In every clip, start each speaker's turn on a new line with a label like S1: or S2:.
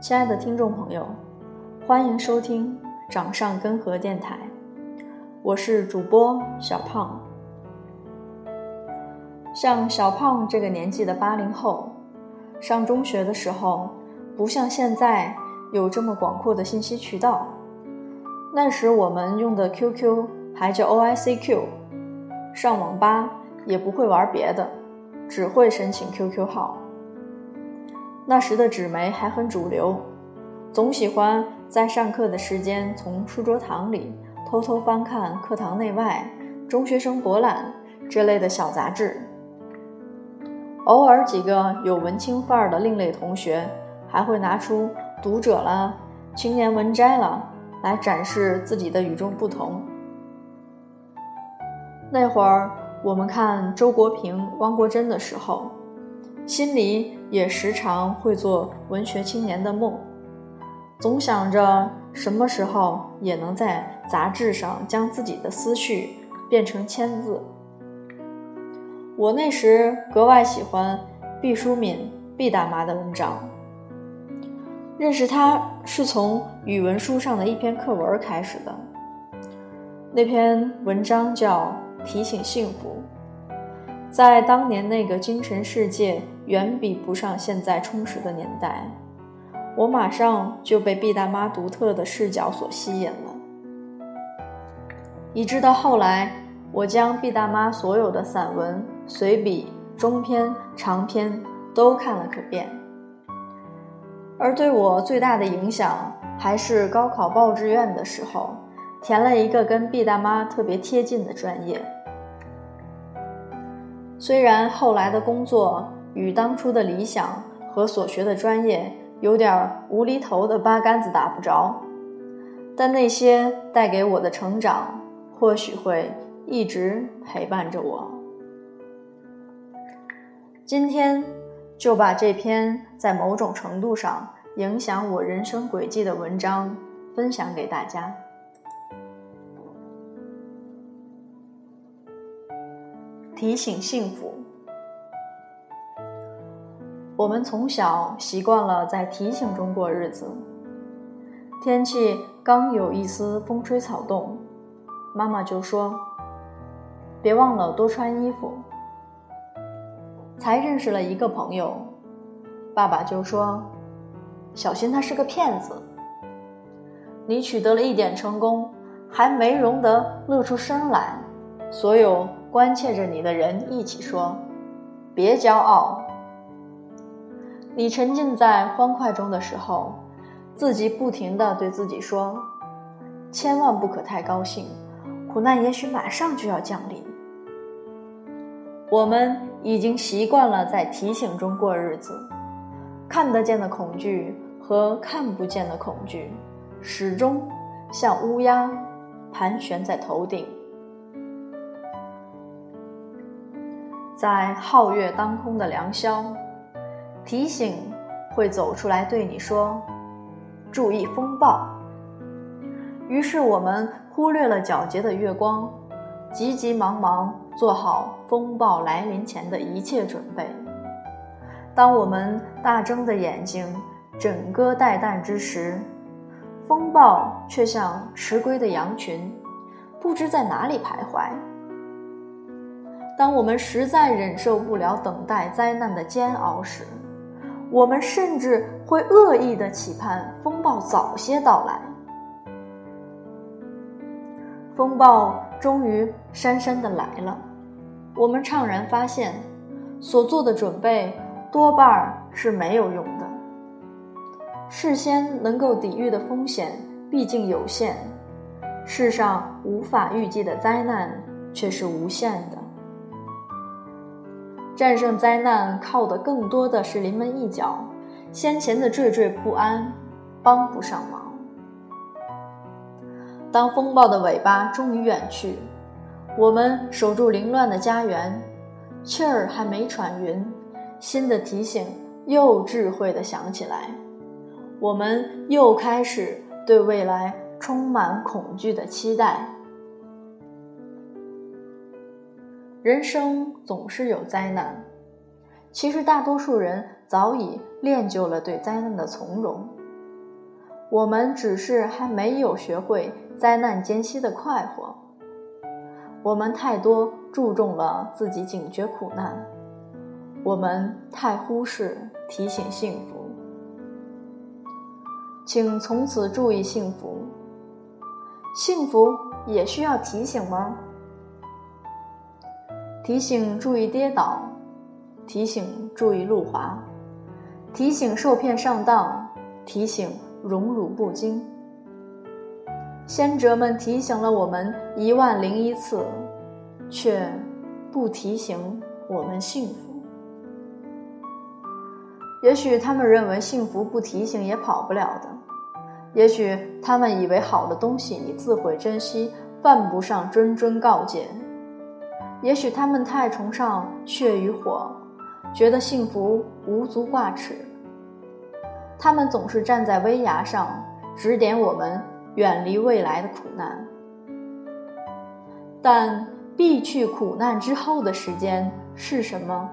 S1: 亲爱的听众朋友，欢迎收听掌上根河电台，我是主播小胖。像小胖这个年纪的八零后，上中学的时候，不像现在有这么广阔的信息渠道。那时我们用的 QQ 还叫 OICQ，上网吧也不会玩别的，只会申请 QQ 号。那时的纸媒还很主流，总喜欢在上课的时间从书桌堂里偷偷翻看《课堂内外》《中学生博览》这类的小杂志。偶尔几个有文青范儿的另类同学还会拿出《读者》啦《青年文摘》啦来展示自己的与众不同。那会儿我们看周国平、汪国真的时候。心里也时常会做文学青年的梦，总想着什么时候也能在杂志上将自己的思绪变成签字。我那时格外喜欢毕淑敏毕大妈的文章，认识她是从语文书上的一篇课文开始的。那篇文章叫《提醒幸福》，在当年那个精神世界。远比不上现在充实的年代，我马上就被毕大妈独特的视角所吸引了。以致到后来，我将毕大妈所有的散文、随笔、中篇、长篇都看了个遍。而对我最大的影响，还是高考报志愿的时候，填了一个跟毕大妈特别贴近的专业。虽然后来的工作，与当初的理想和所学的专业有点无厘头的八竿子打不着，但那些带给我的成长，或许会一直陪伴着我。今天就把这篇在某种程度上影响我人生轨迹的文章分享给大家，提醒幸福。我们从小习惯了在提醒中过日子。天气刚有一丝风吹草动，妈妈就说：“别忘了多穿衣服。”才认识了一个朋友，爸爸就说：“小心他是个骗子。”你取得了一点成功，还没容得乐出声来，所有关切着你的人一起说：“别骄傲。”你沉浸在欢快中的时候，自己不停地对自己说：“千万不可太高兴，苦难也许马上就要降临。”我们已经习惯了在提醒中过日子，看得见的恐惧和看不见的恐惧，始终像乌鸦盘旋在头顶，在皓月当空的良宵。提醒会走出来对你说：“注意风暴。”于是我们忽略了皎洁的月光，急急忙忙做好风暴来临前的一切准备。当我们大睁着眼睛枕戈待旦之时，风暴却像迟归的羊群，不知在哪里徘徊。当我们实在忍受不了等待灾难的煎熬时，我们甚至会恶意的期盼风暴早些到来。风暴终于姗姗的来了，我们怅然发现，所做的准备多半是没有用的。事先能够抵御的风险毕竟有限，世上无法预计的灾难却是无限的。战胜灾难靠的更多的是临门一脚，先前的惴惴不安帮不上忙。当风暴的尾巴终于远去，我们守住凌乱的家园，气儿还没喘匀，新的提醒又智慧的响起来，我们又开始对未来充满恐惧的期待。人生总是有灾难，其实大多数人早已练就了对灾难的从容。我们只是还没有学会灾难间隙的快活。我们太多注重了自己警觉苦难，我们太忽视提醒幸福。请从此注意幸福。幸福也需要提醒吗？提醒注意跌倒，提醒注意路滑，提醒受骗上当，提醒荣辱不惊。先哲们提醒了我们一万零一次，却不提醒我们幸福。也许他们认为幸福不提醒也跑不了的，也许他们以为好的东西你自会珍惜，犯不上谆谆告诫。也许他们太崇尚血与火，觉得幸福无足挂齿。他们总是站在危崖上，指点我们远离未来的苦难。但避去苦难之后的时间是什么？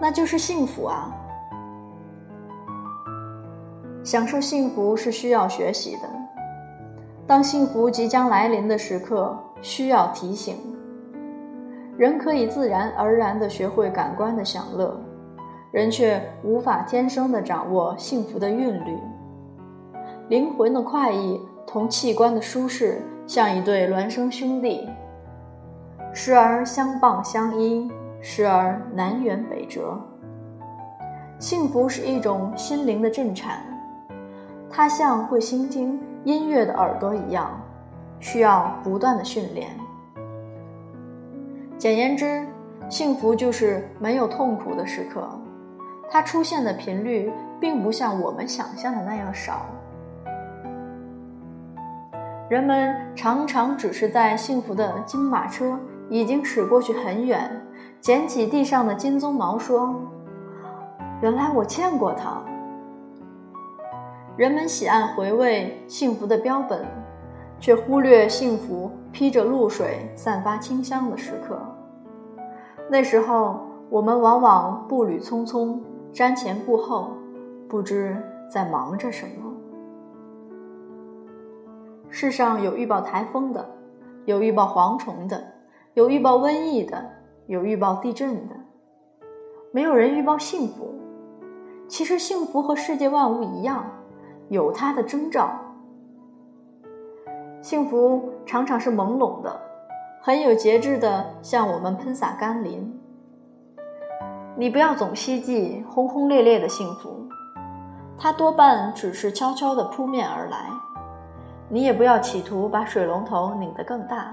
S1: 那就是幸福啊！享受幸福是需要学习的。当幸福即将来临的时刻，需要提醒。人可以自然而然地学会感官的享乐，人却无法天生地掌握幸福的韵律。灵魂的快意同器官的舒适，像一对孪生兄弟，时而相傍相依，时而南辕北辙。幸福是一种心灵的震颤，它像会倾听音乐的耳朵一样，需要不断的训练。简言之，幸福就是没有痛苦的时刻，它出现的频率并不像我们想象的那样少。人们常常只是在幸福的金马车已经驶过去很远，捡起地上的金鬃毛说：“原来我见过它。”人们喜爱回味幸福的标本。却忽略幸福披着露水、散发清香的时刻。那时候，我们往往步履匆匆、瞻前顾后，不知在忙着什么。世上有预报台风的，有预报蝗虫的，有预报瘟疫的，有预报地震的，没有人预报幸福。其实，幸福和世界万物一样，有它的征兆。幸福常常是朦胧的，很有节制的向我们喷洒甘霖。你不要总希冀轰轰烈烈的幸福，它多半只是悄悄地扑面而来。你也不要企图把水龙头拧得更大，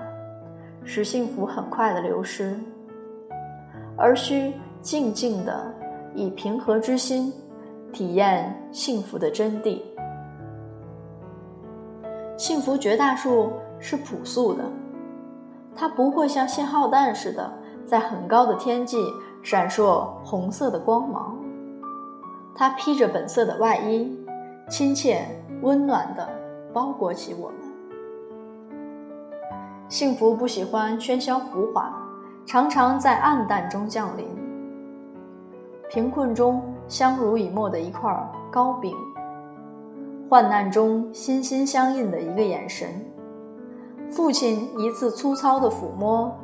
S1: 使幸福很快的流失，而需静静的以平和之心体验幸福的真谛。幸福绝大数是朴素的，它不会像信号弹似的在很高的天际闪烁红色的光芒。它披着本色的外衣，亲切温暖地包裹起我们。幸福不喜欢喧嚣浮华，常常在暗淡中降临。贫困中相濡以沫的一块糕饼。患难中心心相印的一个眼神，父亲一次粗糙的抚摸，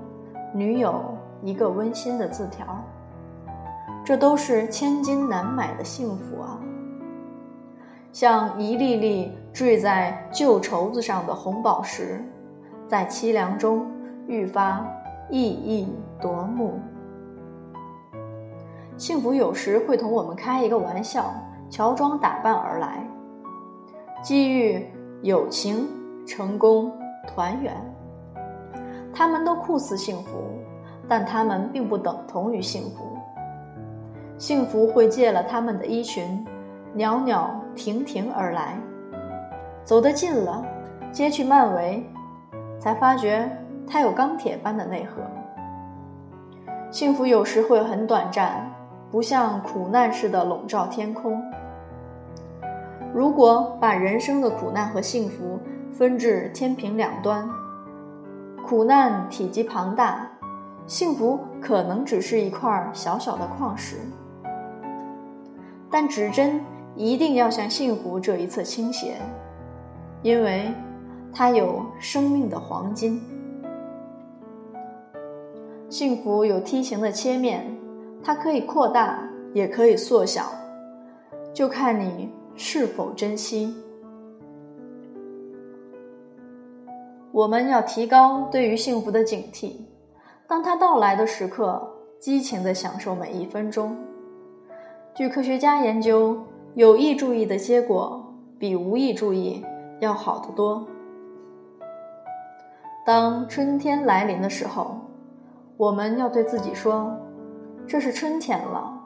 S1: 女友一个温馨的字条，这都是千金难买的幸福啊！像一粒粒坠在旧绸子上的红宝石，在凄凉中愈发熠熠夺目。幸福有时会同我们开一个玩笑，乔装打扮而来。机遇、友情、成功、团圆，他们都酷似幸福，但他们并不等同于幸福。幸福会借了他们的衣裙，袅袅婷婷而来。走得近了，揭去漫围，才发觉它有钢铁般的内核。幸福有时会很短暂，不像苦难似的笼罩天空。如果把人生的苦难和幸福分至天平两端，苦难体积庞大，幸福可能只是一块小小的矿石。但指针一定要向幸福这一侧倾斜，因为它有生命的黄金。幸福有梯形的切面，它可以扩大，也可以缩小，就看你是否珍惜。我们要提高对于幸福的警惕，当它到来的时刻，激情地享受每一分钟。据科学家研究，有意注意的结果比无意注意要好得多。当春天来临的时候，我们要对自己说：“这是春天了”，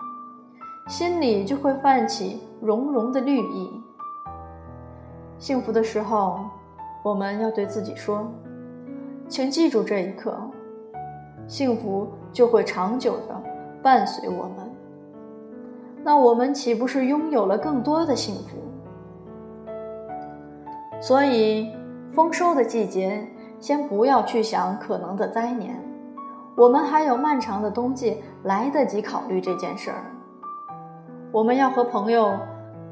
S1: 心里就会泛起融融的绿意。幸福的时候。我们要对自己说：“请记住这一刻，幸福就会长久的伴随我们。那我们岂不是拥有了更多的幸福？所以，丰收的季节，先不要去想可能的灾年，我们还有漫长的冬季来得及考虑这件事儿。我们要和朋友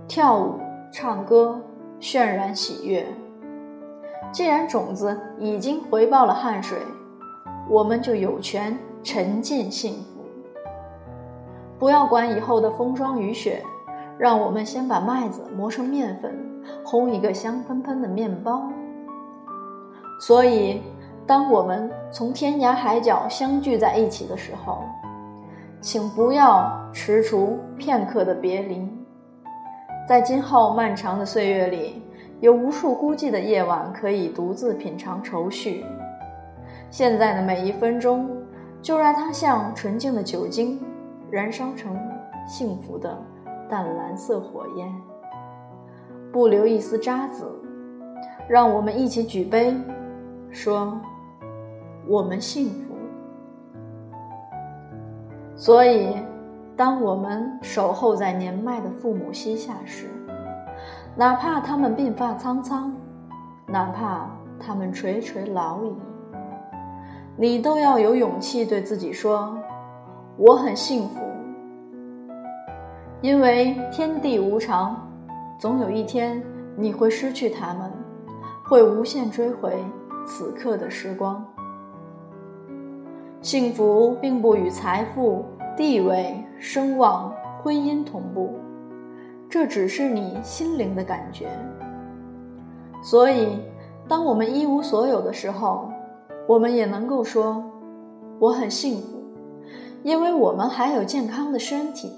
S1: 跳舞、唱歌，渲染喜悦。”既然种子已经回报了汗水，我们就有权沉浸幸福。不要管以后的风霜雨雪，让我们先把麦子磨成面粉，烘一个香喷喷的面包。所以，当我们从天涯海角相聚在一起的时候，请不要踟蹰片刻的别离。在今后漫长的岁月里。有无数孤寂的夜晚可以独自品尝愁绪，现在的每一分钟，就让它像纯净的酒精，燃烧成幸福的淡蓝色火焰，不留一丝渣子。让我们一起举杯，说我们幸福。所以，当我们守候在年迈的父母膝下时，哪怕他们鬓发苍苍，哪怕他们垂垂老矣，你都要有勇气对自己说：“我很幸福。”因为天地无常，总有一天你会失去他们，会无限追回此刻的时光。幸福并不与财富、地位、声望、婚姻同步。这只是你心灵的感觉，所以，当我们一无所有的时候，我们也能够说我很幸福，因为我们还有健康的身体。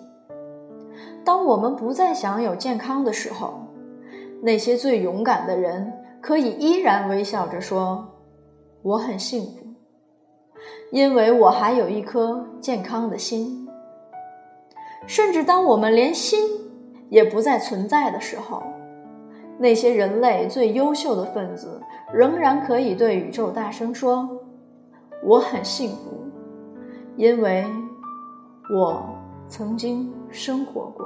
S1: 当我们不再享有健康的时候，那些最勇敢的人可以依然微笑着说我很幸福，因为我还有一颗健康的心。甚至当我们连心。也不再存在的时候，那些人类最优秀的分子仍然可以对宇宙大声说：“我很幸福，因为我曾经生活过。”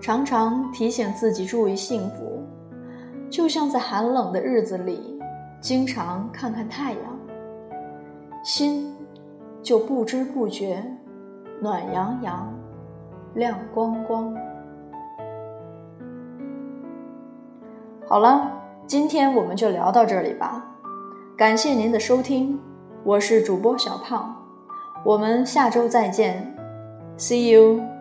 S1: 常常提醒自己注意幸福，就像在寒冷的日子里经常看看太阳，心就不知不觉暖洋洋。亮光光。好了，今天我们就聊到这里吧。感谢您的收听，我是主播小胖，我们下周再见，See you。